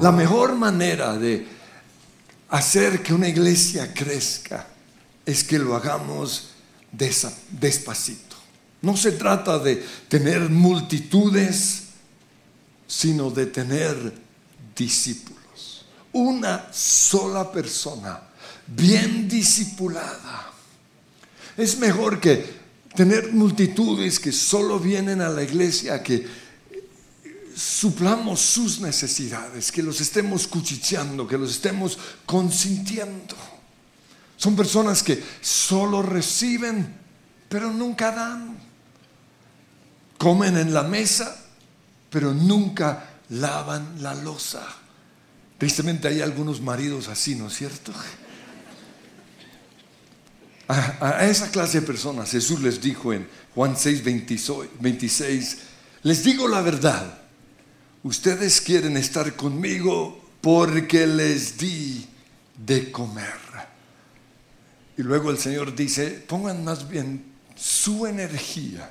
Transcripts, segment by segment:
La mejor manera de hacer que una iglesia crezca es que lo hagamos despacito. No se trata de tener multitudes, sino de tener discípulos. Una sola persona, bien discipulada. Es mejor que tener multitudes que solo vienen a la iglesia, que suplamos sus necesidades, que los estemos cuchicheando, que los estemos consintiendo. Son personas que solo reciben, pero nunca dan. Comen en la mesa, pero nunca lavan la losa. Tristemente hay algunos maridos así, ¿no es cierto? A, esa clase de personas Jesús les dijo en Juan 6, 26, les digo la verdad, ustedes quieren estar conmigo porque les di de comer. Y luego el Señor dice, pongan más bien su energía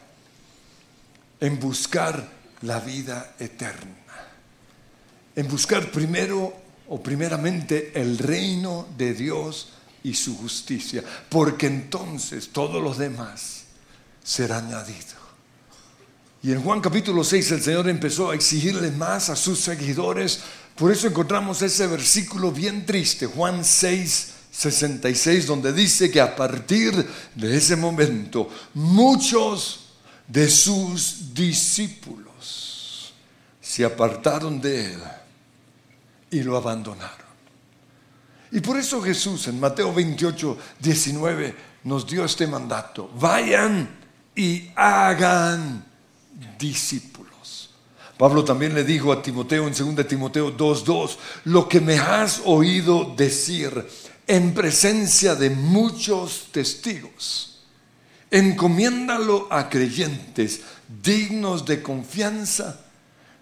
en buscar la vida eterna, en buscar primero o primeramente el reino de Dios y su justicia, porque entonces todo lo demás será añadido. Y en Juan capítulo 6 el Señor empezó a exigirle más a sus seguidores. Por eso encontramos ese versículo bien triste, Juan 6, 66, donde dice que a partir de ese momento muchos de sus discípulos se apartaron de él y lo abandonaron. Y por eso Jesús en Mateo 28, 19 nos dio este mandato. Vayan y hagan discípulos. Pablo también le dijo a Timoteo en 2 Timoteo 2:2, lo que me has oído decir en presencia de muchos testigos, encomiéndalo a creyentes dignos de confianza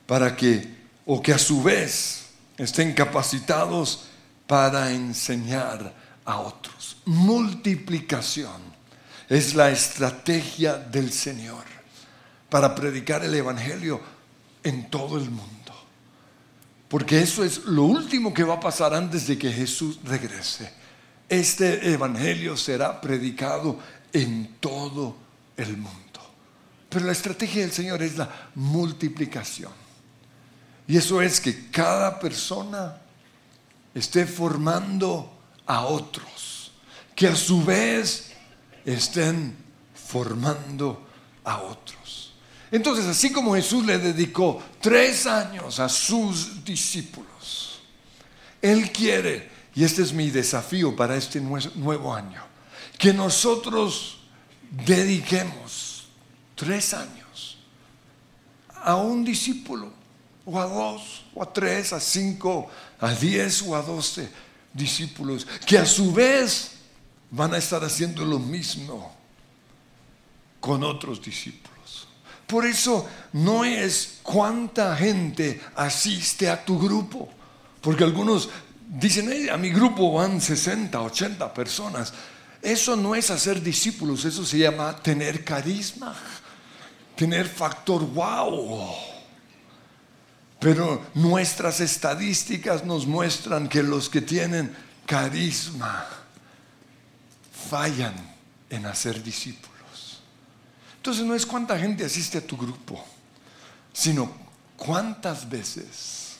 para que, o que a su vez estén capacitados para enseñar a otros. Multiplicación es la estrategia del Señor para predicar el Evangelio en todo el mundo. Porque eso es lo último que va a pasar antes de que Jesús regrese. Este Evangelio será predicado en todo el mundo. Pero la estrategia del Señor es la multiplicación. Y eso es que cada persona esté formando a otros, que a su vez estén formando a otros. Entonces, así como Jesús le dedicó tres años a sus discípulos, Él quiere, y este es mi desafío para este nuevo año, que nosotros dediquemos tres años a un discípulo, o a dos, o a tres, a cinco, a diez o a doce discípulos, que a su vez van a estar haciendo lo mismo con otros discípulos. Por eso no es cuánta gente asiste a tu grupo, porque algunos dicen, a mi grupo van 60, 80 personas. Eso no es hacer discípulos, eso se llama tener carisma, tener factor wow. Pero nuestras estadísticas nos muestran que los que tienen carisma fallan en hacer discípulos. Entonces no es cuánta gente asiste a tu grupo, sino cuántas veces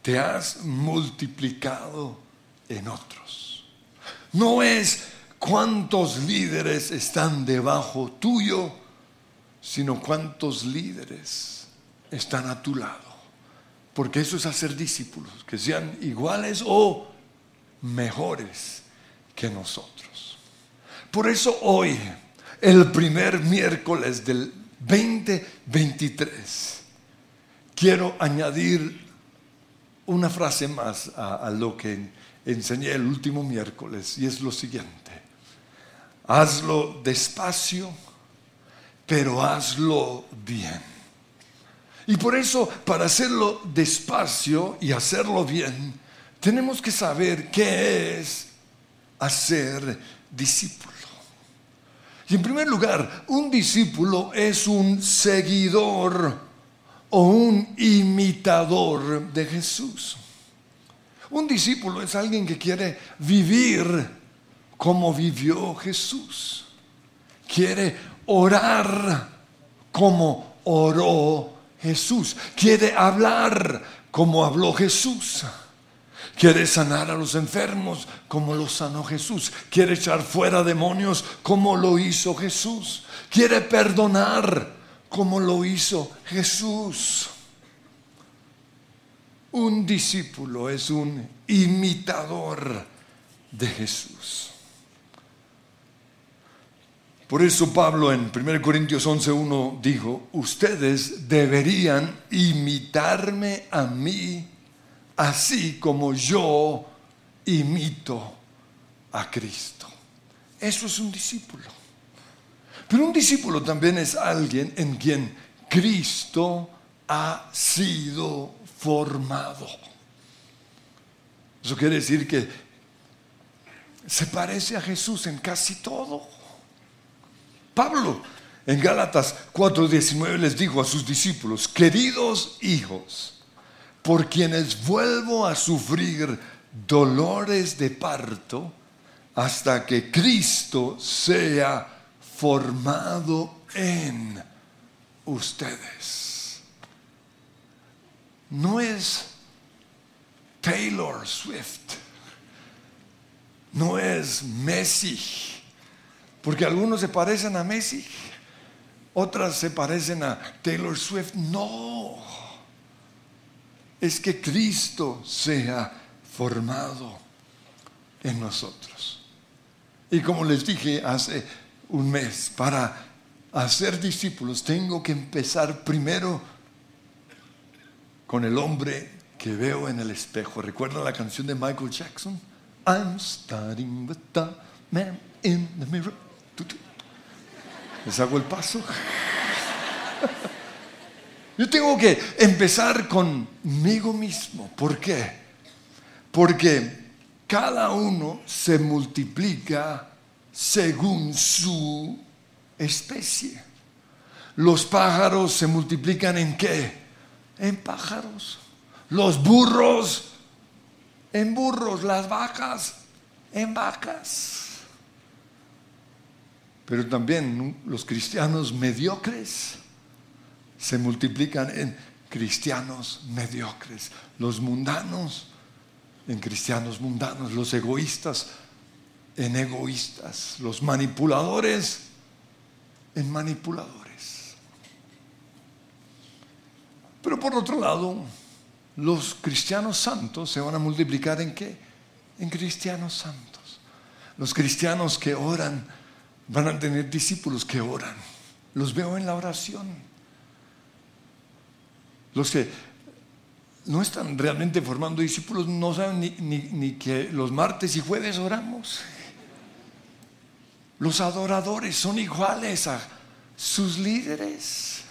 te has multiplicado en otros. No es cuántos líderes están debajo tuyo, sino cuántos líderes están a tu lado. Porque eso es hacer discípulos, que sean iguales o mejores que nosotros. Por eso hoy el primer miércoles del 2023, quiero añadir una frase más a, lo que enseñé el último miércoles y es lo siguiente. Hazlo despacio, pero hazlo bien. Y por eso, para hacerlo despacio y hacerlo bien, tenemos que saber qué es hacer discípulo. Y en primer lugar, un discípulo es un seguidor o un imitador de Jesús. Un discípulo es alguien que quiere vivir como vivió Jesús. Quiere orar como oró Jesús. Quiere hablar como habló Jesús. Quiere sanar a los enfermos como lo sanó Jesús. Quiere echar fuera demonios como lo hizo Jesús. Quiere perdonar como lo hizo Jesús. Un discípulo es un imitador de Jesús. Por eso Pablo en 1 Corintios 11.1 dijo, ustedes deberían imitarme a mí así como yo imito a Cristo. Eso es un discípulo. Pero un discípulo también es alguien en quien Cristo ha sido formado. Eso quiere decir que se parece a Jesús en casi todo. Pablo en Gálatas 4:19 les dijo a sus discípulos, queridos hijos, por quienes vuelvo a sufrir dolores de parto hasta que Cristo sea formado en ustedes. No es Taylor Swift, no es Messi, porque algunos se parecen a Messi, otras se parecen a Taylor Swift. No es que Cristo sea formado en nosotros. Y como les dije hace un mes, para hacer discípulos tengo que empezar primero con el hombre que veo en el espejo. ¿Recuerdan la canción de Michael Jackson? I'm starting with the man in the mirror. ¿Les hago el paso? Yo tengo que empezar conmigo mismo. ¿Por qué? Porque cada uno se multiplica según su especie. Los pájaros se multiplican en qué? En pájaros. Los burros en burros. Las vacas en vacas. Pero también los cristianos mediocres se multiplican en cristianos mediocres, los mundanos en cristianos mundanos, los egoístas en egoístas, los manipuladores en manipuladores. Pero por otro lado, los cristianos santos se van a multiplicar en qué? En cristianos santos. Los cristianos que oran van a tener discípulos que oran. Los veo en la oración los que no están realmente formando discípulos no saben ni, que los martes y jueves oramos. Los adoradores son iguales a sus líderes.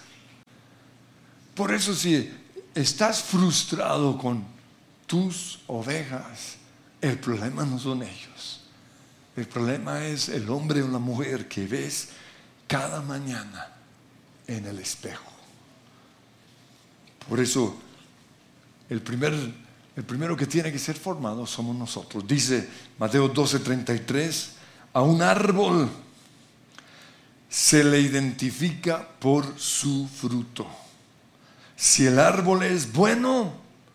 Por eso si estás frustrado con tus ovejas, el problema no son ellos. El problema es el hombre o la mujer que ves cada mañana en el espejo. Por eso, el, primer, el primero que tiene que ser formado somos nosotros. Dice Mateo 12:33, a un árbol se le identifica por su fruto. Si el árbol es bueno,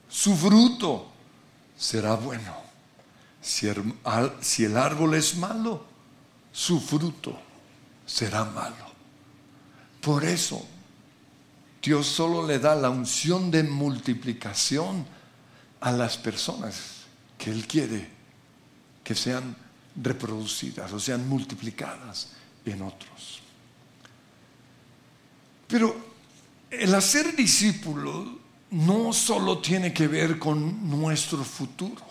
su fruto será bueno. Si el, si el árbol es malo, su fruto será malo. Por eso Dios solo le da la unción de multiplicación a las personas que Él quiere que sean reproducidas o sean multiplicadas en otros. Pero el hacer discípulo no solo tiene que ver con nuestro futuro,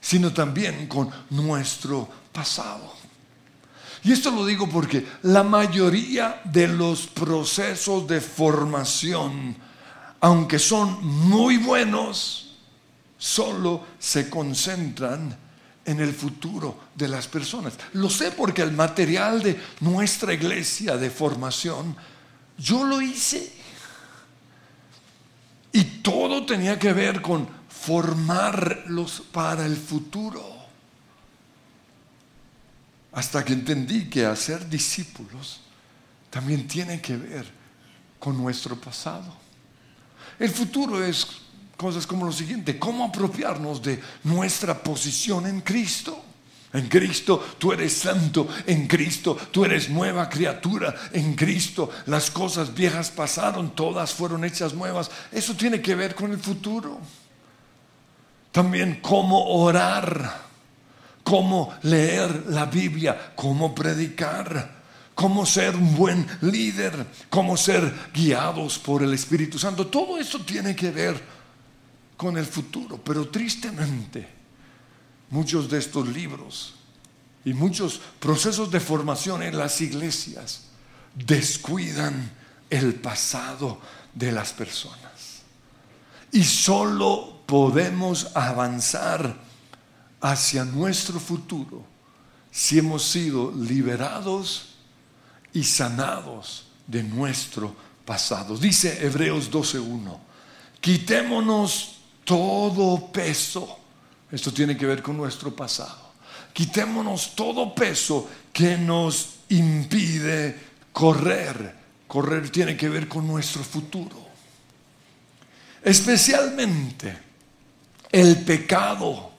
sino también con nuestro pasado. Y esto lo digo porque la mayoría de los procesos de formación, aunque son muy buenos, solo se concentran en el futuro de las personas. Lo sé porque el material de nuestra iglesia de formación, yo lo hice. Y todo tenía que ver con formarlos para el futuro. Hasta que entendí que hacer discípulos también tiene que ver con nuestro pasado. El futuro es cosas como lo siguiente, cómo apropiarnos de nuestra posición en Cristo. En Cristo tú eres santo, en Cristo tú eres nueva criatura, en Cristo las cosas viejas pasaron, todas fueron hechas nuevas. Eso tiene que ver con el futuro. También cómo orar, cómo leer la Biblia, cómo predicar, cómo ser un buen líder, cómo ser guiados por el Espíritu Santo. Todo eso tiene que ver con el futuro, pero tristemente muchos de estos libros y muchos procesos de formación en las iglesias descuidan el pasado de las personas. Y solo podemos avanzar hacia nuestro futuro si hemos sido liberados y sanados de nuestro pasado. Dice Hebreos 12.1, quitémonos todo peso esto tiene que ver con nuestro pasado. Quitémonos todo peso que nos impide correr. Correr tiene que ver con nuestro futuro. Especialmente el pecado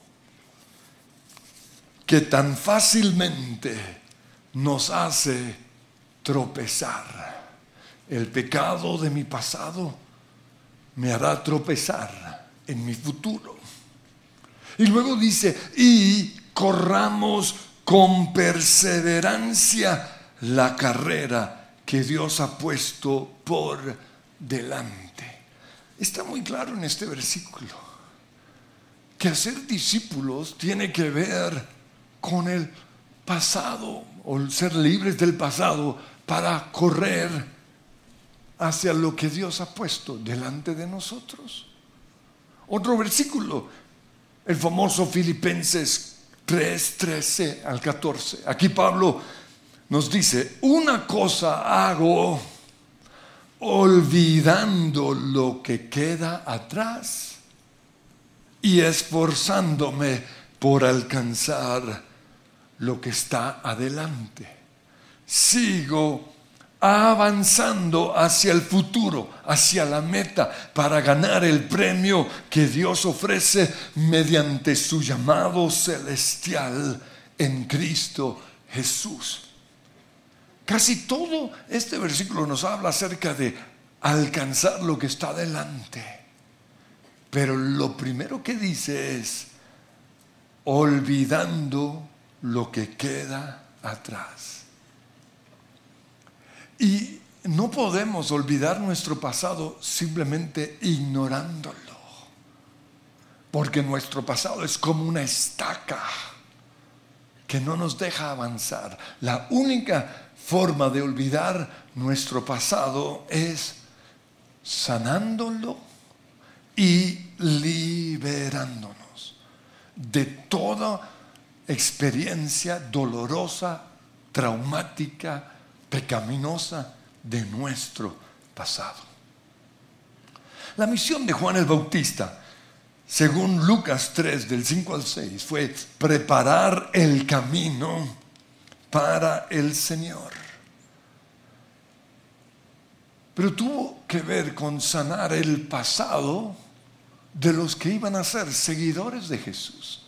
que tan fácilmente nos hace tropezar. El pecado de mi pasado me hará tropezar en mi futuro. Y luego dice, y corramos con perseverancia la carrera que Dios ha puesto por delante. Está muy claro en este versículo que hacer discípulos tiene que ver con el pasado o ser libres del pasado para correr hacia lo que Dios ha puesto delante de nosotros. Otro versículo, el famoso Filipenses 3, 13 al 14. Aquí Pablo nos dice, una cosa hago olvidando lo que queda atrás y esforzándome por alcanzar lo que está adelante. Sigo avanzando hacia el futuro, hacia la meta, para ganar el premio que Dios ofrece mediante su llamado celestial en Cristo Jesús. Casi todo este versículo nos habla acerca de alcanzar lo que está delante. Pero lo primero que dice es, olvidando lo que queda atrás. Y no podemos olvidar nuestro pasado simplemente ignorándolo. Porque nuestro pasado es como una estaca que no nos deja avanzar. La única forma de olvidar nuestro pasado es sanándolo y liberándonos de toda experiencia dolorosa, traumática, pecaminosa de nuestro pasado. La misión de Juan el Bautista, según Lucas 3 del 5 al 6, fue preparar el camino para el Señor. Pero tuvo que ver con sanar el pasado de los que iban a ser seguidores de Jesús.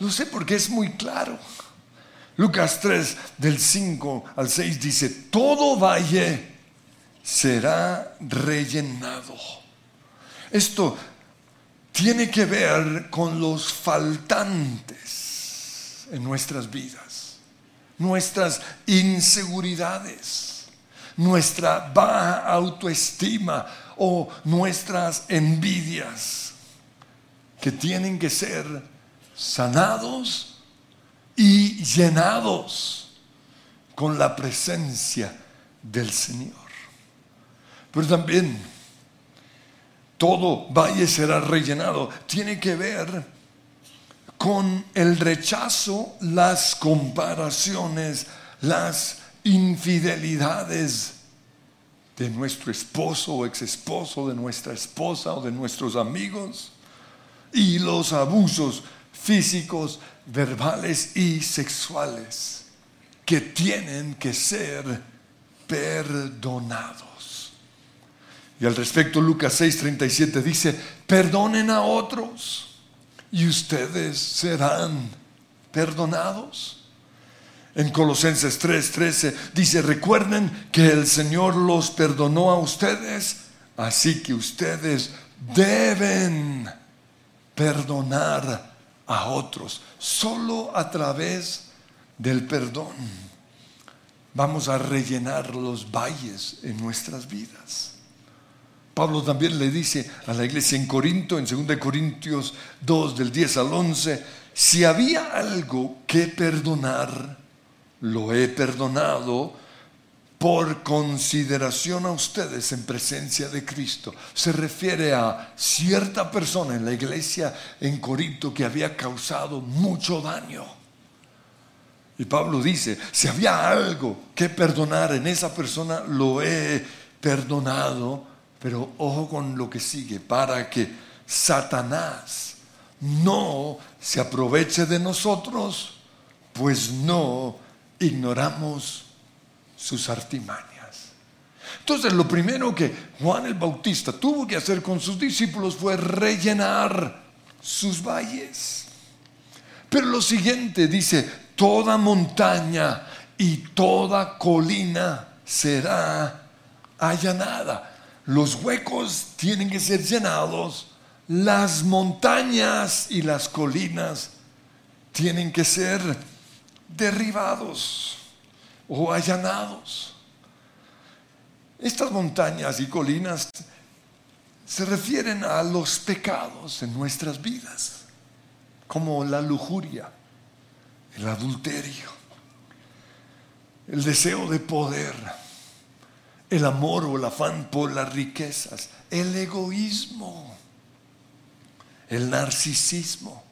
Lo sé porque es muy claro. Lucas 3 del 5 al 6 dice, todo valle será rellenado. Esto tiene que ver con los faltantes en nuestras vidas, nuestras inseguridades, nuestra baja autoestima o nuestras envidias, que tienen que ser sanados y llenados con la presencia del Señor. Pero también todo valle será rellenado. Tiene que ver con el rechazo, las comparaciones, las infidelidades de nuestro esposo o ex esposo, de nuestra esposa o de nuestros amigos y los abusos físicos, verbales y sexuales que tienen que ser perdonados. Y al respecto Lucas 6:37 dice, perdonen a otros y ustedes serán perdonados. En Colosenses 3:13 dice, recuerden que el Señor los perdonó a ustedes, así que ustedes deben perdonar a otros. Solo a través del perdón vamos a rellenar los valles en nuestras vidas. Pablo también le dice a la iglesia en Corinto, en 2 Corintios 2, del 10 al 11, si había algo que perdonar, lo he perdonado por consideración a ustedes en presencia de Cristo. Se refiere a cierta persona en la iglesia en Corinto que había causado mucho daño. Y Pablo dice, si había algo que perdonar en esa persona, lo he perdonado, pero ojo con lo que sigue, para que Satanás no se aproveche de nosotros, pues no ignoramos sus artimañas. Entonces lo primero que Juan el Bautista tuvo que hacer con sus discípulos fue rellenar sus valles. Pero lo siguiente dice, toda montaña y toda colina será allanada. Los huecos tienen que ser llenados, las montañas y las colinas tienen que ser derribados o allanados. Estas montañas y colinas se refieren a los pecados en nuestras vidas, como la lujuria, el adulterio, el deseo de poder, el amor o el afán por las riquezas, el egoísmo, el narcisismo,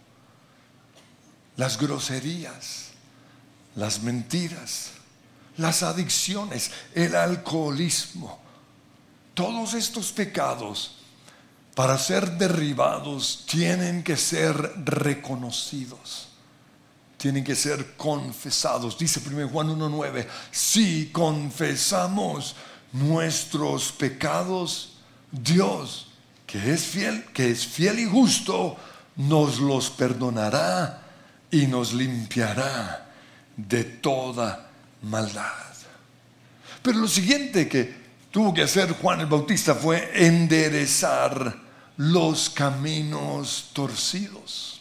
las groserías, las mentiras, las adicciones, el alcoholismo, todos estos pecados, para ser derribados, tienen que ser reconocidos, tienen que ser confesados. Dice 1 Juan 1.9, si confesamos nuestros pecados, Dios, que es fiel, que es fiel y justo, nos los perdonará y nos limpiará de toda maldad. Pero lo siguiente que tuvo que hacer Juan el Bautista fue enderezar los caminos torcidos.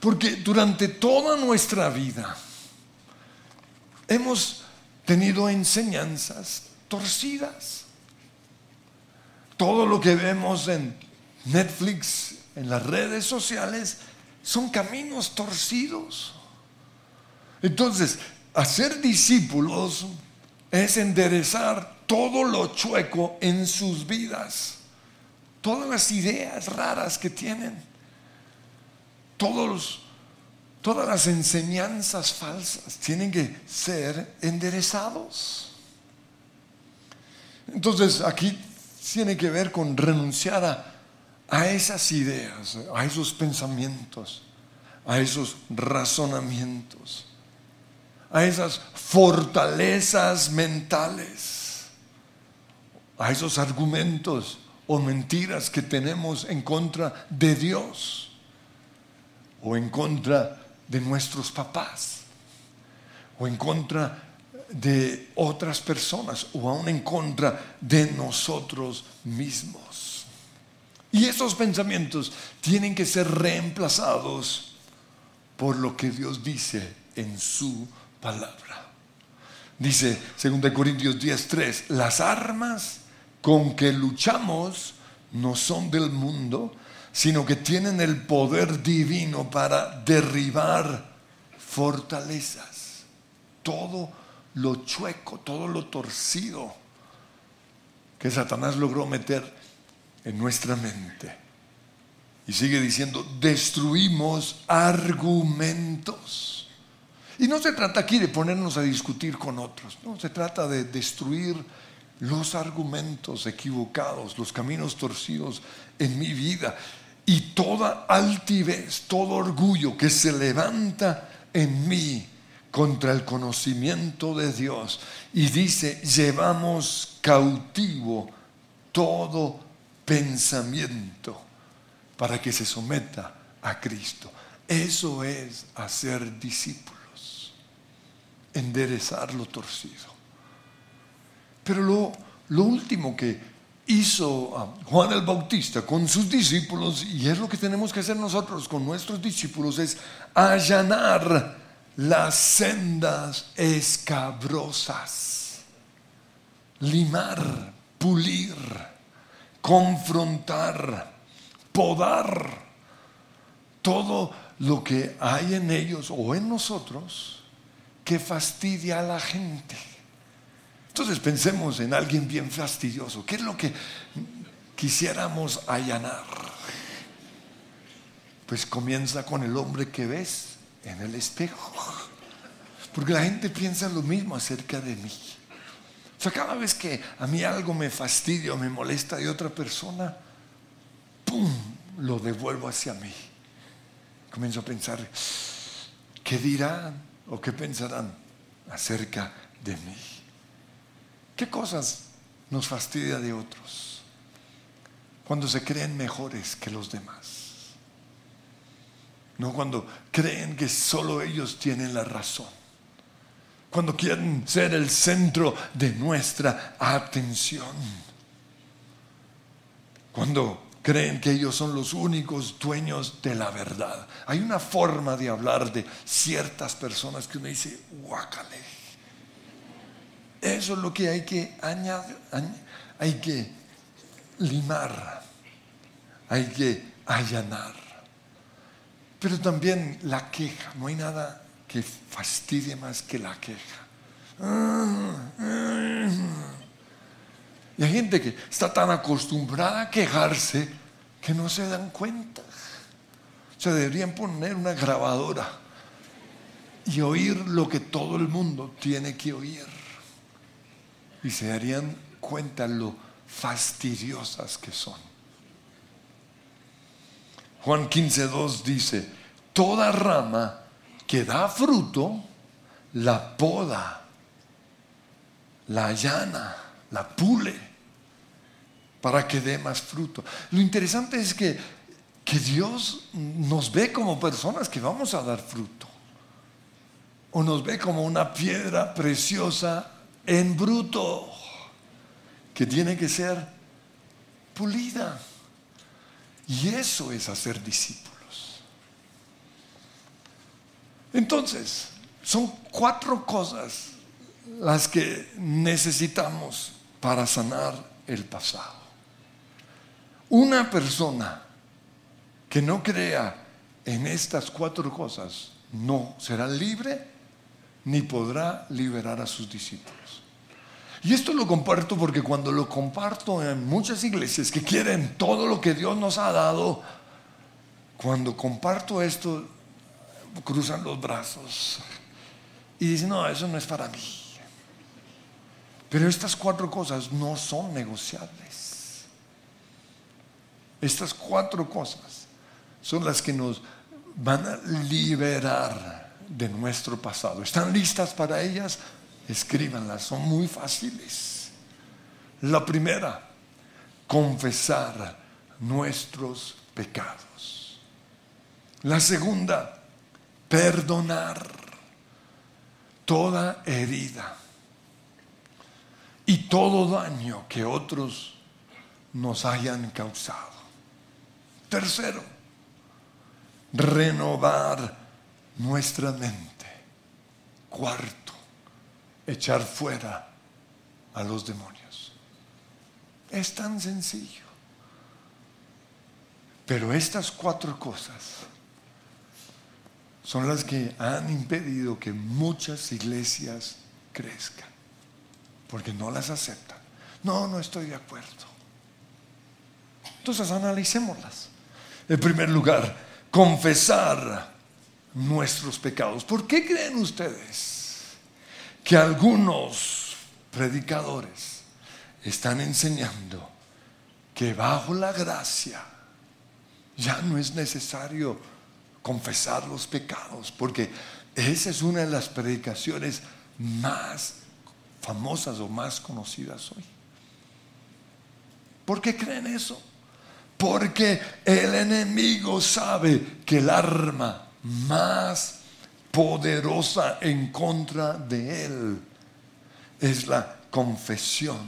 Porque durante toda nuestra vida hemos tenido enseñanzas torcidas. Todo lo que vemos en Netflix, en las redes sociales, son caminos torcidos. Entonces, hacer discípulos es enderezar todo lo chueco en sus vidas, todas las ideas raras que tienen, todos, todas las enseñanzas falsas tienen que ser enderezados. Entonces aquí tiene que ver con renunciar a, a esas ideas, a esos pensamientos, a esos razonamientos a esas fortalezas mentales, a esos argumentos o mentiras que tenemos en contra de Dios o en contra de nuestros papás o en contra de otras personas o aún en contra de nosotros mismos. Y esos pensamientos tienen que ser reemplazados por lo que Dios dice en su palabra. Dice 2 Corintios 10:3, las armas con que luchamos no son del mundo, sino que tienen el poder divino para derribar fortalezas. Todo lo chueco, todo lo torcido que Satanás logró meter en nuestra mente. Y sigue diciendo, destruimos argumentos y no se trata aquí de ponernos a discutir con otros, no, se trata de destruir los argumentos equivocados, los caminos torcidos en mi vida. y toda altivez, todo orgullo que se levanta en mí contra el conocimiento de Dios. Y dice, llevamos cautivo todo pensamiento para que se someta a Cristo. Eso es hacer discípulos, enderezar lo torcido. Pero lo, lo último que hizo ah, Juan el Bautista con sus discípulos, y es lo que tenemos que hacer nosotros con nuestros discípulos, es allanar las sendas escabrosas, limar, pulir, confrontar, podar todo lo que hay en ellos o en nosotros que fastidia a la gente. Entonces pensemos en alguien bien fastidioso. ¿Qué es lo que quisiéramos allanar? Pues comienza con el hombre que ves en el espejo. Porque la gente piensa lo mismo acerca de mí. O sea, cada vez que a mí algo me fastidia o me molesta de otra persona, ¡pum! lo devuelvo hacia mí. Comienzo a pensar, ¿qué dirán o qué pensarán acerca de mí? ¿Qué cosas nos fastidia de otros? Cuando se creen mejores que los demás. No cuando creen que solo ellos tienen la razón. Cuando quieren ser el centro de nuestra atención. Cuando creen que ellos son los únicos dueños de la verdad. Hay una forma de hablar de ciertas personas que uno dice, guácale eso es lo que hay que añadir, hay que limar, hay que allanar. Pero también la queja, no hay nada que fastidie más que la queja. Y hay gente que está tan acostumbrada a quejarse que no se dan cuenta. O sea, deberían poner una grabadora y oír lo que todo el mundo tiene que oír y se darían cuenta lo fastidiosas que son. Juan 15.2 dice, toda rama que da fruto, la poda, la allana, la pule, para que dé más fruto. Lo interesante es que, que Dios nos ve como personas que vamos a dar fruto. O nos ve como una piedra preciosa en bruto, que tiene que ser pulida. Y eso es hacer discípulos. Entonces, son cuatro cosas las que necesitamos para sanar el pasado. Una persona que no crea en estas cuatro cosas no será libre ni podrá liberar a sus discípulos. Y esto lo comparto porque cuando lo comparto en muchas iglesias que quieren todo lo que Dios nos ha dado, cuando comparto esto, cruzan los brazos y dicen, no, eso no es para mí. Pero estas cuatro cosas no son negociables. Estas cuatro cosas son las que nos van a liberar de nuestro pasado. ¿Están listas para ellas? escríbanlas, son muy fáciles. La primera, confesar nuestros pecados. La segunda, perdonar toda herida y todo daño que otros nos hayan causado. Tercero, renovar nuestra mente. Cuarto, echar fuera a los demonios. Es tan sencillo. Pero estas cuatro cosas son las que han impedido que muchas iglesias crezcan, porque no las aceptan. No, no estoy de acuerdo. Entonces analicémoslas. En primer lugar, confesar nuestros pecados. ¿Por qué creen ustedes? que algunos predicadores están enseñando que bajo la gracia ya no es necesario confesar los pecados, porque esa es una de las predicaciones más famosas o más conocidas hoy. ¿Por qué creen eso? Porque el enemigo sabe que el arma más poderosa en contra de él es la confesión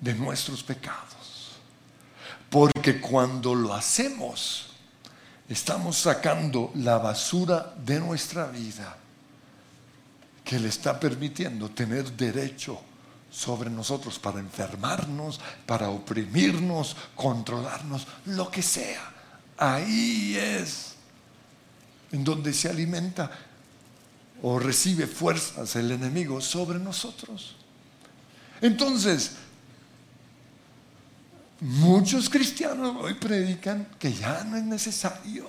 de nuestros pecados. Porque cuando lo hacemos, estamos sacando la basura de nuestra vida que le está permitiendo tener derecho sobre nosotros para enfermarnos, para oprimirnos, controlarnos, lo que sea. Ahí es en donde se alimenta o recibe fuerzas el enemigo sobre nosotros. Entonces, muchos cristianos hoy predican que ya no es necesario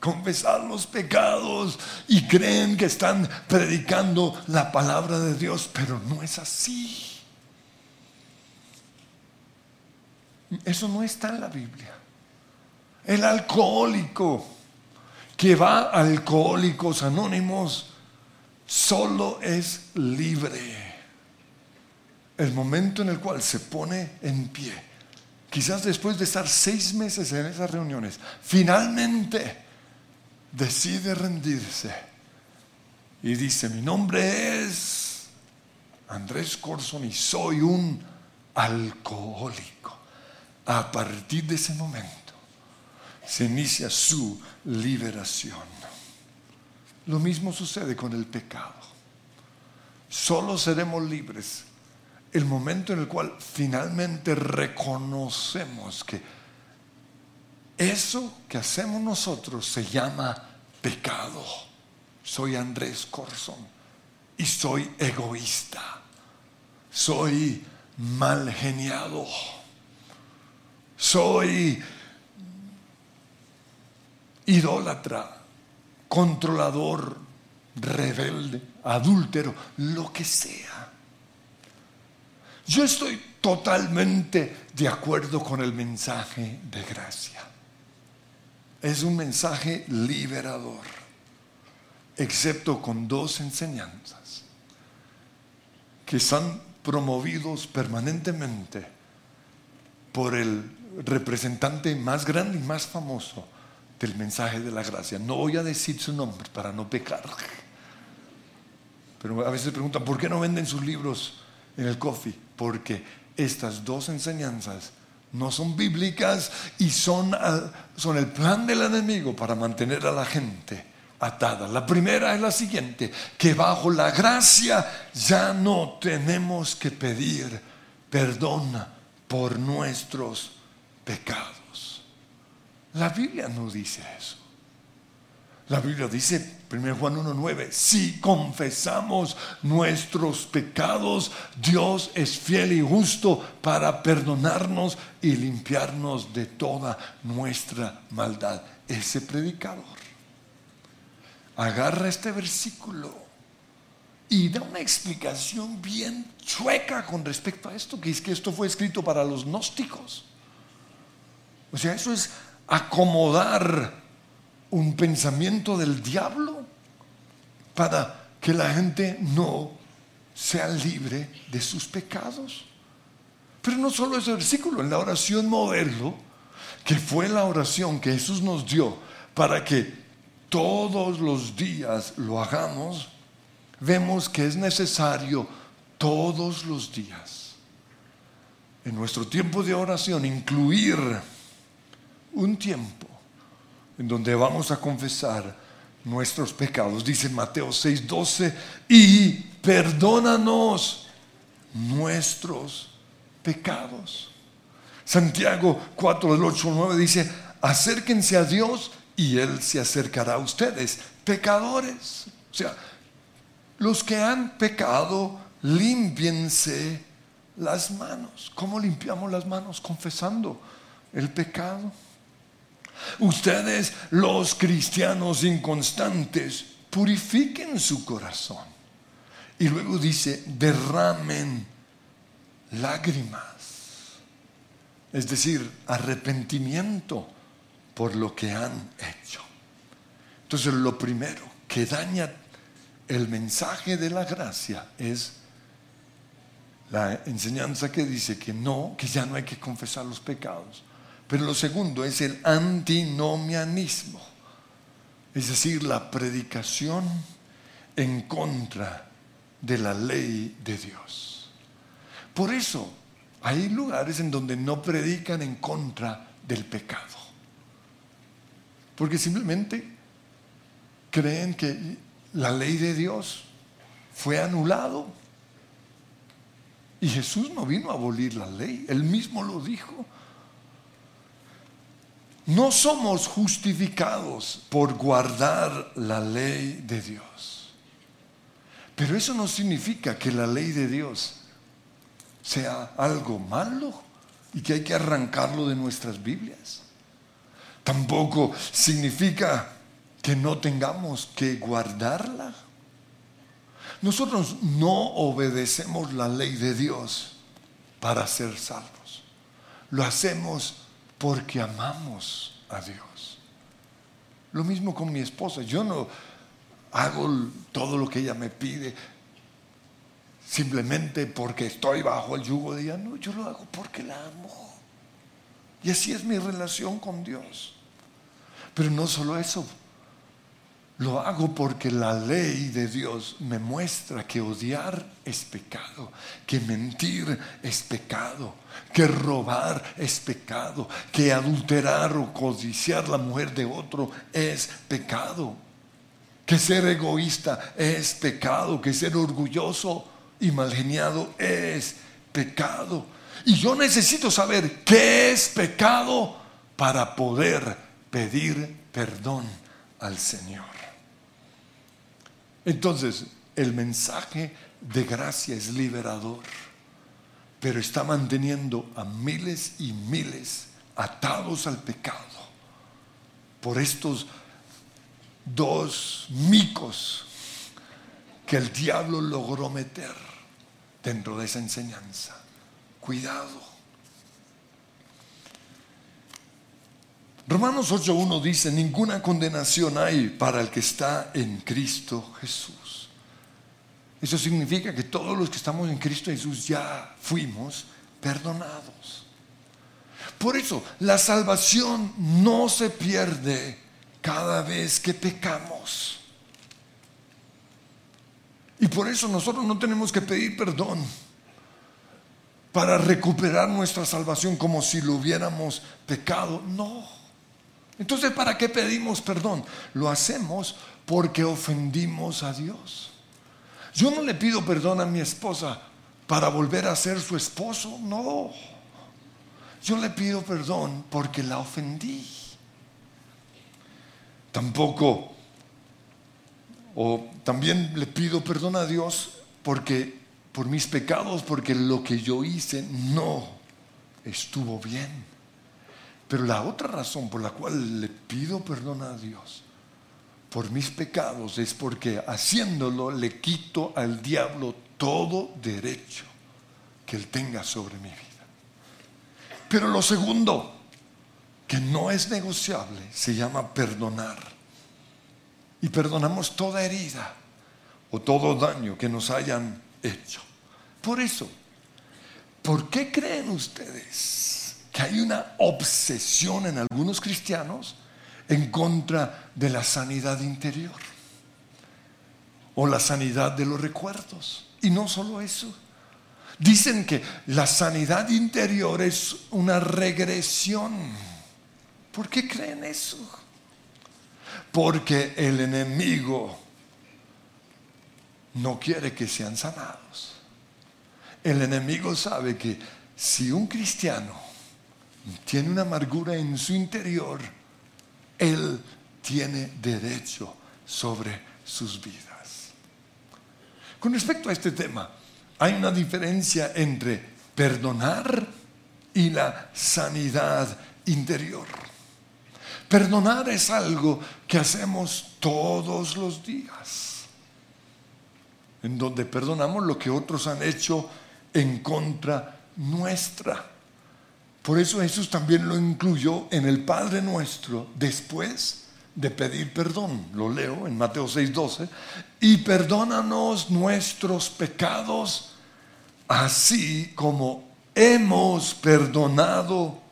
confesar los pecados y creen que están predicando la palabra de Dios, pero no es así. Eso no está en la Biblia. El alcohólico que va a alcohólicos anónimos solo es libre. El momento en el cual se pone en pie, quizás después de estar seis meses en esas reuniones, finalmente decide rendirse y dice, mi nombre es Andrés Corson y soy un alcohólico. A partir de ese momento se inicia su liberación. Lo mismo sucede con el pecado. Solo seremos libres el momento en el cual finalmente reconocemos que eso que hacemos nosotros se llama pecado. Soy Andrés Corzón y soy egoísta. Soy mal geniado. Soy idólatra, controlador, rebelde, adúltero, lo que sea. Yo estoy totalmente de acuerdo con el mensaje de gracia es un mensaje liberador, excepto con dos enseñanzas que son promovidos permanentemente por el representante más grande y más famoso del mensaje de la gracia. No voy a decir su nombre para no pecar. Pero a veces preguntan, ¿por qué no venden sus libros en el coffee? Porque estas dos enseñanzas no son bíblicas y son, ah, son el plan del enemigo para mantener a la gente atada. La primera es la siguiente, que bajo la gracia ya no tenemos que pedir perdón por nuestros pecados. La Biblia no dice eso. La Biblia dice, 1 Juan 1.9, si confesamos nuestros pecados, Dios es fiel y justo para perdonarnos y limpiarnos de toda nuestra maldad. Ese predicador agarra este versículo y da una explicación bien chueca con respecto a esto, que es que esto fue escrito para los gnósticos. O sea, eso es acomodar un pensamiento del diablo para que la gente no sea libre de sus pecados. Pero no solo ese versículo, en la oración modelo, que fue la oración que Jesús nos dio para que todos los días lo hagamos, vemos que es necesario todos los días, en nuestro tiempo de oración, incluir un tiempo en donde vamos a confesar nuestros pecados. Dice Mateo 6:12, y perdónanos nuestros pecados. Santiago 4 del 8 al 9 dice, acérquense a Dios y Él se acercará a ustedes, pecadores. O sea, los que han pecado, limpiense las manos. ¿Cómo limpiamos las manos? Confesando el pecado. Ustedes, los cristianos inconstantes, purifiquen su corazón. Y luego dice, derramen lágrimas. Es decir, arrepentimiento por lo que han hecho. Entonces lo primero que daña el mensaje de la gracia es la enseñanza que dice que no, que ya no hay que confesar los pecados. Pero lo segundo es el antinomianismo, es decir, la predicación en contra de la ley de Dios. Por eso hay lugares en donde no predican en contra del pecado, porque simplemente creen que la ley de Dios fue anulado. Y Jesús no vino a abolir la ley, él mismo lo dijo. No somos justificados por guardar la ley de Dios. Pero eso no significa que la ley de Dios sea algo malo y que hay que arrancarlo de nuestras Biblias. Tampoco significa que no tengamos que guardarla. Nosotros no obedecemos la ley de Dios para ser salvos. Lo hacemos porque amamos a Dios. Lo mismo con mi esposa. Yo no hago todo lo que ella me pide simplemente porque estoy bajo el yugo de ella. No, yo lo hago porque la amo. Y así es mi relación con Dios. Pero no solo eso. Lo hago porque la ley de Dios me muestra que odiar es pecado, que mentir es pecado, que robar es pecado, que adulterar o codiciar la mujer de otro es pecado, que ser egoísta es pecado, que ser orgulloso y malgeniado es pecado. Y yo necesito saber qué es pecado para poder pedir perdón al Señor. Entonces, el mensaje de gracia es liberador, pero está manteniendo a miles y miles atados al pecado por estos dos micos que el diablo logró meter dentro de esa enseñanza. Cuidado. Romanos 8.1 dice, ninguna condenación hay para el que está en Cristo Jesús. Eso significa que todos los que estamos en Cristo Jesús ya fuimos perdonados. Por eso, la salvación no se pierde cada vez que pecamos. Y por eso nosotros no tenemos que pedir perdón para recuperar nuestra salvación como si lo hubiéramos pecado. No. Entonces, ¿para qué pedimos perdón? Lo hacemos porque ofendimos a Dios. Yo no le pido perdón a mi esposa para volver a ser su esposo, no. Yo le pido perdón porque la ofendí. Tampoco, o también le pido perdón a Dios porque por mis pecados, porque lo que yo hice no estuvo bien. Pero la otra razón por la cual le pido perdón a Dios por mis pecados es porque haciéndolo le quito al diablo todo derecho que él tenga sobre mi vida. Pero lo segundo, que no es negociable, se llama perdonar. Y perdonamos toda herida o todo daño que nos hayan hecho. Por eso, ¿por qué creen ustedes que hay una obsesión en algunos cristianos en contra de la sanidad interior o la sanidad de los recuerdos. Y no solo eso. Dicen que la sanidad interior es una regresión. ¿Por qué creen eso? Porque el enemigo no quiere que sean sanados. El enemigo sabe que si un cristiano tiene una amargura en su interior, Él tiene derecho sobre sus vidas. Con respecto a este tema, hay una diferencia entre perdonar y la sanidad interior. Perdonar es algo que hacemos todos los días, en donde perdonamos lo que otros han hecho en contra nuestra. Por eso Jesús también lo incluyó en el Padre nuestro después de pedir perdón. Lo leo en Mateo 6:12. Y perdónanos nuestros pecados, así como hemos perdonado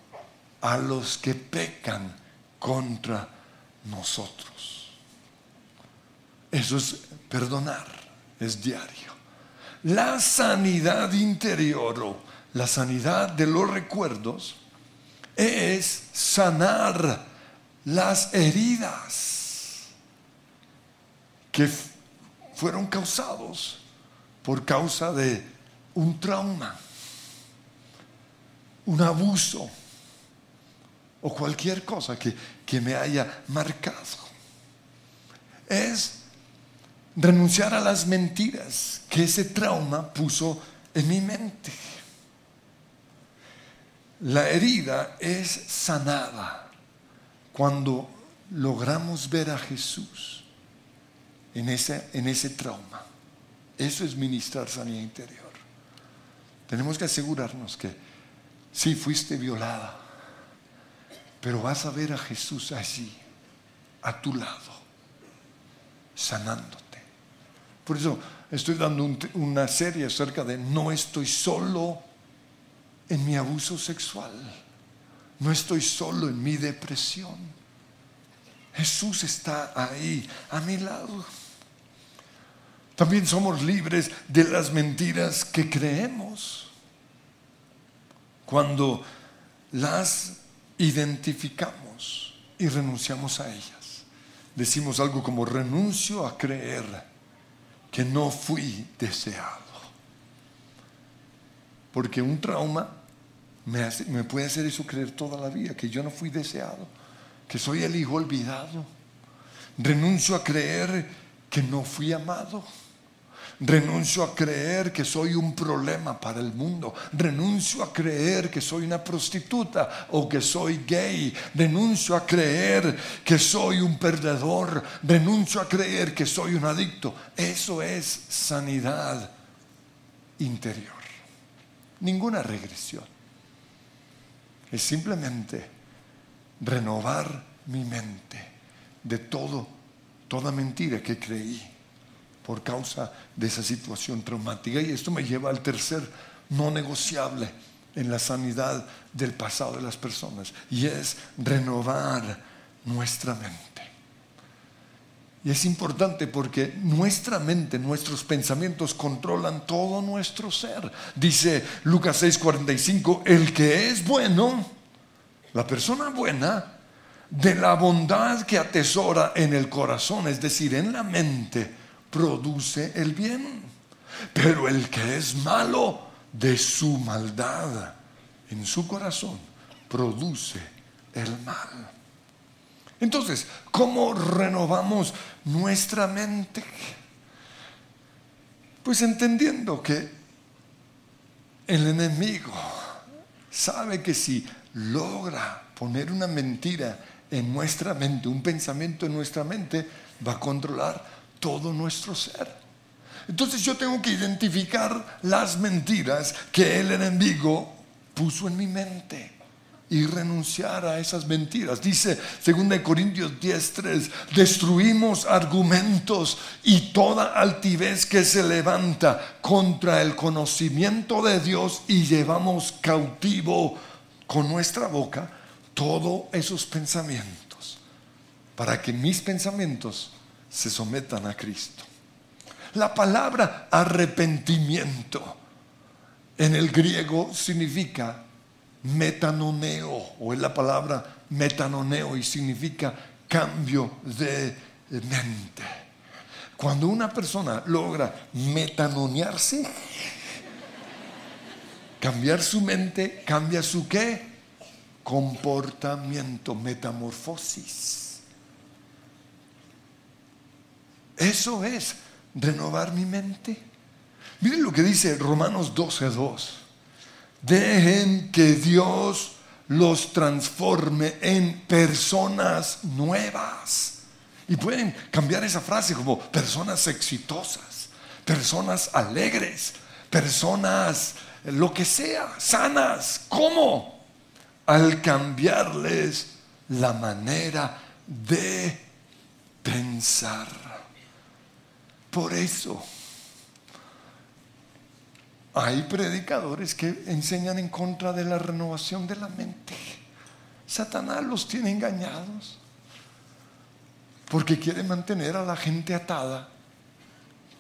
a los que pecan contra nosotros. Eso es perdonar, es diario. La sanidad interior la sanidad de los recuerdos es sanar las heridas que fueron causados por causa de un trauma, un abuso o cualquier cosa que, que me haya marcado. Es renunciar a las mentiras que ese trauma puso en mi mente. La herida es sanada cuando logramos ver a Jesús en ese, en ese trauma. Eso es ministrar sanidad interior. Tenemos que asegurarnos que sí fuiste violada, pero vas a ver a Jesús allí, a tu lado, sanándote. Por eso estoy dando una serie acerca de no estoy solo en mi abuso sexual. No estoy solo en mi depresión. Jesús está ahí, a mi lado. También somos libres de las mentiras que creemos. Cuando las identificamos y renunciamos a ellas. Decimos algo como renuncio a creer que no fui deseado. Porque un trauma me, puede hacer eso creer toda la vida, que yo no fui deseado, que soy el hijo olvidado. Renuncio a creer que no fui amado. Renuncio a creer que soy un problema para el mundo. Renuncio a creer que soy una prostituta o que soy gay. Renuncio a creer que soy un perdedor. Renuncio a creer que soy un adicto. Eso es sanidad interior ninguna regresión. Es simplemente renovar mi mente de todo, toda mentira que creí por causa de esa situación traumática. Y esto me lleva al tercer no negociable en la sanidad del pasado de las personas, y es renovar nuestra mente. Y es importante porque nuestra mente, nuestros pensamientos controlan todo nuestro ser. Dice Lucas 6:45, el que es bueno, la persona buena, de la bondad que atesora en el corazón, es decir, en la mente, produce el bien. Pero el que es malo, de su maldad, en su corazón, produce el mal. Entonces, ¿cómo renovamos nuestra mente? Pues entendiendo que el enemigo sabe que si logra poner una mentira en nuestra mente, un pensamiento en nuestra mente, va a controlar todo nuestro ser. Entonces yo tengo que identificar las mentiras que el enemigo puso en mi mente y renunciar a esas mentiras. Dice 2 Corintios 10:3, destruimos argumentos y toda altivez que se levanta contra el conocimiento de Dios y llevamos cautivo con nuestra boca todos esos pensamientos para que mis pensamientos se sometan a Cristo. La palabra arrepentimiento en el griego significa metanoneo, o es la palabra metanoneo y significa cambio de mente. Cuando una persona logra metanonearse, cambiar su mente, cambia su qué? Comportamiento, metamorfosis. Eso es renovar mi mente. Miren lo que dice Romanos 12:2. Dejen que Dios los transforme en personas nuevas. Y pueden cambiar esa frase como personas exitosas, personas alegres, personas lo que sea, sanas. ¿Cómo? al cambiarles la manera de pensar. Por eso hay predicadores que enseñan en contra de la renovación de la mente. Satanás los tiene engañados porque quiere mantener a la gente atada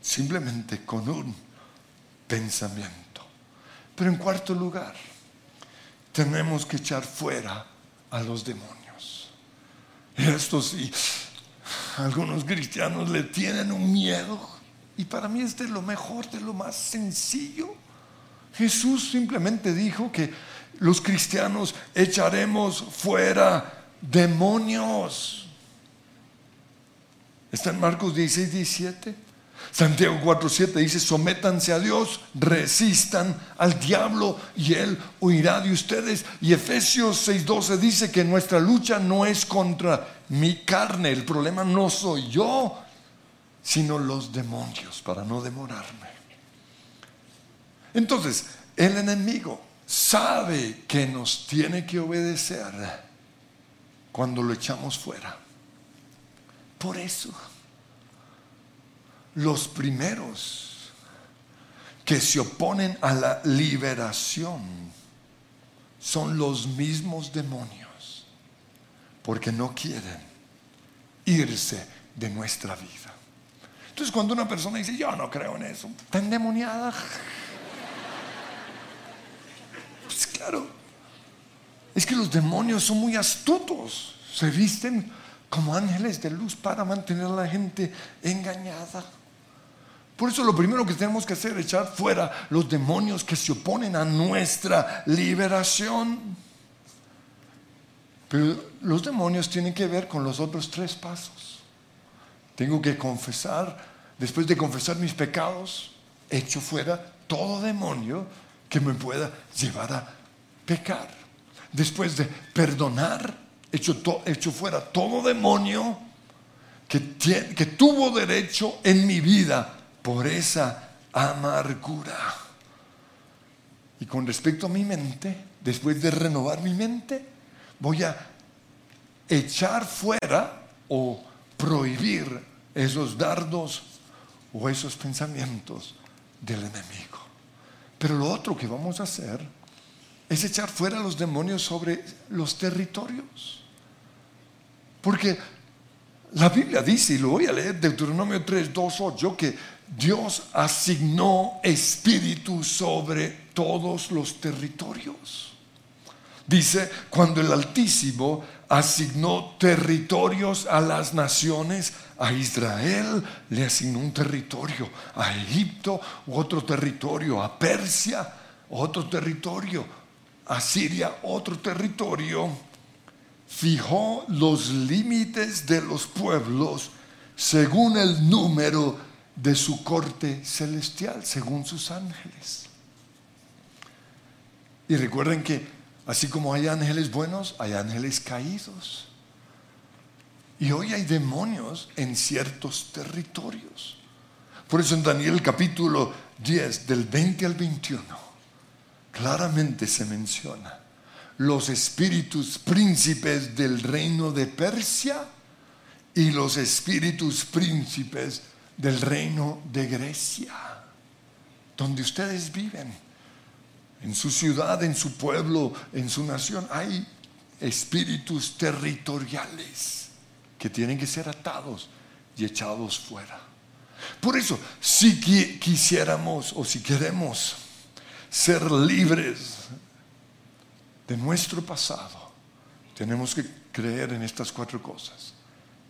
simplemente con un pensamiento. Pero en cuarto lugar, tenemos que echar fuera a los demonios. Y esto sí, algunos cristianos le tienen un miedo y para mí es de lo mejor, de lo más sencillo. Jesús simplemente dijo que los cristianos echaremos fuera demonios. Está en Marcos 16, 17. Santiago 4, 7 dice, sométanse a Dios, resistan al diablo y él huirá de ustedes. Y Efesios 6, 12 dice que nuestra lucha no es contra mi carne, el problema no soy yo, sino los demonios, para no demorarme. Entonces, el enemigo sabe que nos tiene que obedecer cuando lo echamos fuera. Por eso, los primeros que se oponen a la liberación son los mismos demonios, porque no quieren irse de nuestra vida. Entonces cuando una persona dice, yo no creo en eso, está endemoniada. Pues claro, es que los demonios son muy astutos, se visten como ángeles de luz para mantener a la gente engañada. Por eso lo primero que tenemos que hacer es echar fuera los demonios que se oponen a nuestra liberación. Pero los demonios tienen que ver con los otros tres pasos. Tengo que confesar, después de confesar mis pecados, echo fuera todo demonio que me pueda llevar a pecar. Después de perdonar, echo, fuera todo demonio que, que tuvo derecho en mi vida por esa amargura. Y con respecto a mi mente, después de renovar mi mente, voy a echar fuera o prohibir esos dardos o esos pensamientos del enemigo. Pero lo otro que vamos a hacer es echar fuera los demonios sobre los territorios. Porque la Biblia dice, y lo voy a leer, Deuteronomio 3, 2, 8, que Dios asignó espíritu sobre todos los territorios. Dice, cuando el Altísimo asignó territorios a las naciones, a Israel le asignó un territorio, a Egipto otro territorio, a Persia otro territorio, a Siria otro territorio. Fijó los límites de los pueblos según el número de su corte celestial, según sus ángeles. Y recuerden que así como hay ángeles buenos, hay ángeles caídos. Y hoy hay demonios en ciertos territorios. Por eso en Daniel capítulo 10, del 20 al 21, claramente se menciona los espíritus príncipes del reino de Persia y los espíritus príncipes del reino de Grecia, donde ustedes viven, en su ciudad, en su pueblo, en su nación, hay espíritus territoriales que tienen que ser atados y echados fuera. Por eso, si quisiéramos o si queremos ser libres de nuestro pasado, tenemos que creer en estas cuatro cosas.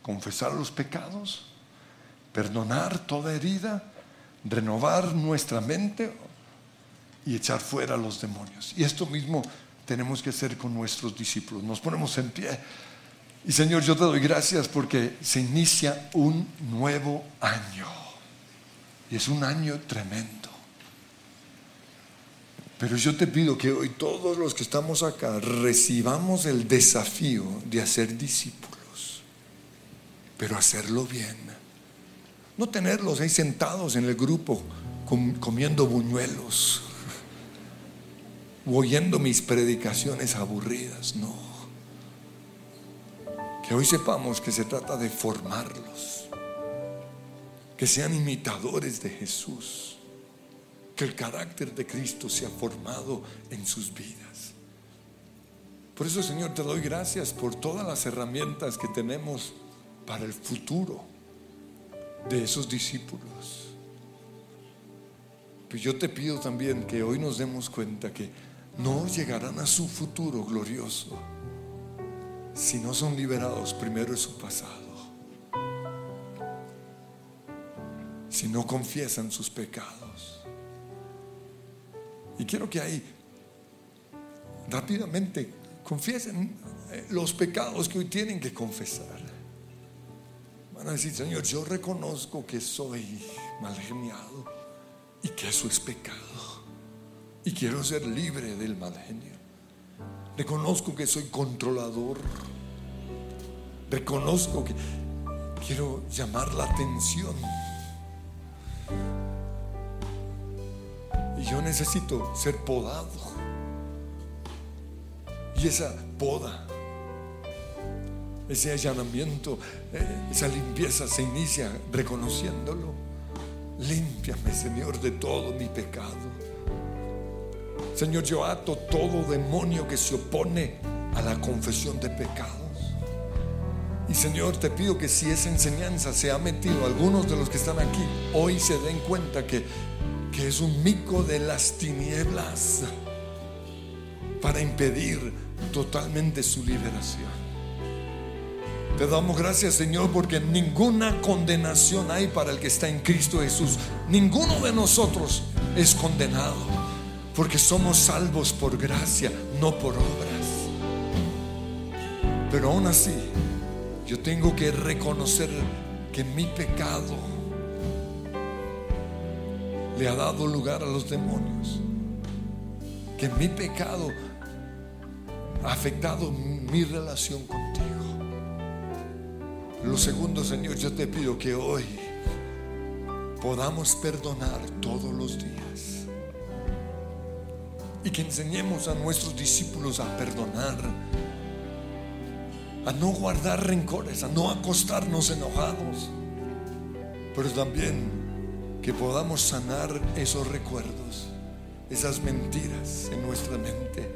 Confesar los pecados, perdonar toda herida, renovar nuestra mente y echar fuera a los demonios. Y esto mismo tenemos que hacer con nuestros discípulos. Nos ponemos en pie. Y Señor, yo te doy gracias porque se inicia un nuevo año. Y es un año tremendo. Pero yo te pido que hoy todos los que estamos acá recibamos el desafío de hacer discípulos, pero hacerlo bien no tenerlos ahí sentados en el grupo comiendo buñuelos. oyendo mis predicaciones aburridas, no. Que hoy sepamos que se trata de formarlos, que sean imitadores de Jesús, que el carácter de Cristo sea formado en sus vidas. Por eso, Señor, te doy gracias por todas las herramientas que tenemos para el futuro de esos discípulos. Pero yo te pido también que hoy nos demos cuenta que no llegarán a su futuro glorioso si no son liberados primero de su pasado. Si no confiesan sus pecados. Y quiero que ahí rápidamente confiesen eh, los pecados que hoy tienen que confesar. Van a decir, Señor, yo reconozco que soy mal geniado y que eso es pecado. Y quiero ser libre del mal genio. Reconozco que soy controlador. Reconozco que quiero llamar la atención. Yo necesito ser podado. Y esa poda, ese allanamiento, eh, esa limpieza se inicia reconociéndolo. Límpiame, Señor, de todo mi pecado. Señor, yo ato todo demonio que se opone a la confesión de pecados. Y Señor, te pido que si esa enseñanza se ha metido algunos de los que están aquí, hoy se den cuenta que, que es un mico de las tinieblas para impedir totalmente su liberación. Te damos gracias, Señor, porque ninguna condenación hay para el que está en Cristo Jesús. Ninguno de nosotros es condenado porque somos salvos por gracia, no por obras. Pero aún así, yo tengo que reconocer que mi pecado le ha dado lugar a los demonios. Que mi pecado ha afectado mi relación contigo. Lo segundo, Señor, yo te pido que hoy podamos perdonar todos los días y que enseñemos a nuestros discípulos a perdonar, a no guardar rencores, a no acostarnos enojados, pero también que podamos sanar esos recuerdos, esas mentiras en nuestra mente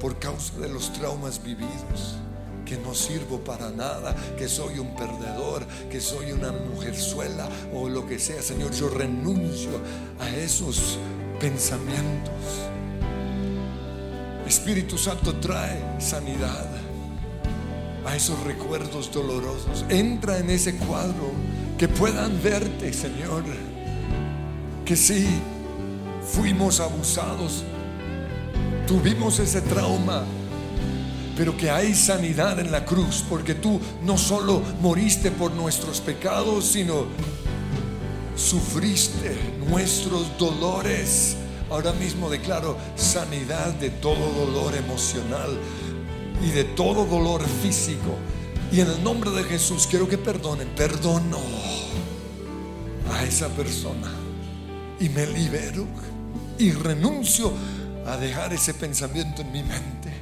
por causa de los traumas vividos que no sirvo para nada, que soy un perdedor, que soy una mujerzuela o lo que sea. Señor, yo renuncio a esos pensamientos. Espíritu Santo trae sanidad a esos recuerdos dolorosos. Entra en ese cuadro, que puedan verte, Señor, que sí, fuimos abusados, tuvimos ese trauma, pero que hay sanidad en la cruz, porque tú no solo moriste por nuestros pecados, sino sufriste nuestros dolores Ahora mismo declaro sanidad de todo dolor emocional y de todo dolor físico. Y en el nombre de Jesús quiero que perdonen. Perdono a esa persona. Y me libero y renuncio a dejar ese pensamiento en mi mente.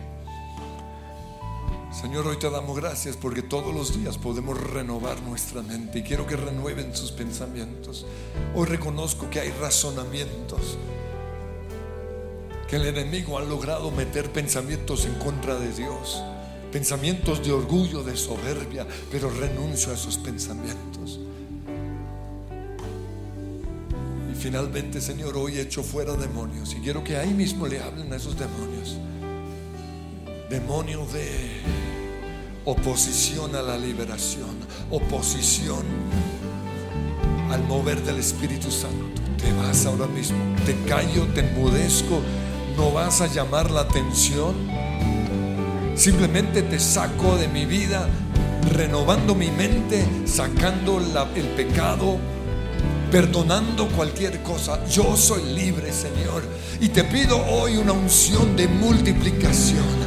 Señor, hoy te damos gracias porque todos los días podemos renovar nuestra mente y quiero que renueven sus pensamientos. Hoy reconozco que hay razonamientos que el enemigo ha logrado meter pensamientos en contra de Dios, pensamientos de orgullo, de soberbia, pero renuncio a esos pensamientos. Finalmente, Señor, hoy he hecho fuera demonios y quiero que ahí mismo le hablen a esos demonios. Demonio de oposición a la liberación, oposición al mover del Espíritu Santo. Te vas ahora mismo, te callo, te enmudezco no vas a llamar la atención. Simplemente te saco de mi vida, renovando mi mente, sacando el pecado, perdonando cualquier cosa. Yo soy libre, Señor. Y te pido hoy una unción de multiplicación.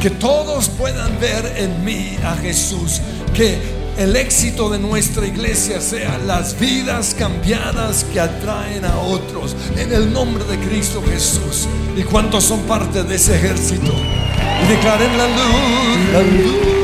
Que todos puedan ver en mí a Jesús. Que el éxito de nuestra iglesia sea las vidas cambiadas que atraen a otros en el nombre de Cristo Jesús. ¿Y cuántos son parte de ese ejército? Y declaren la luz, la luz.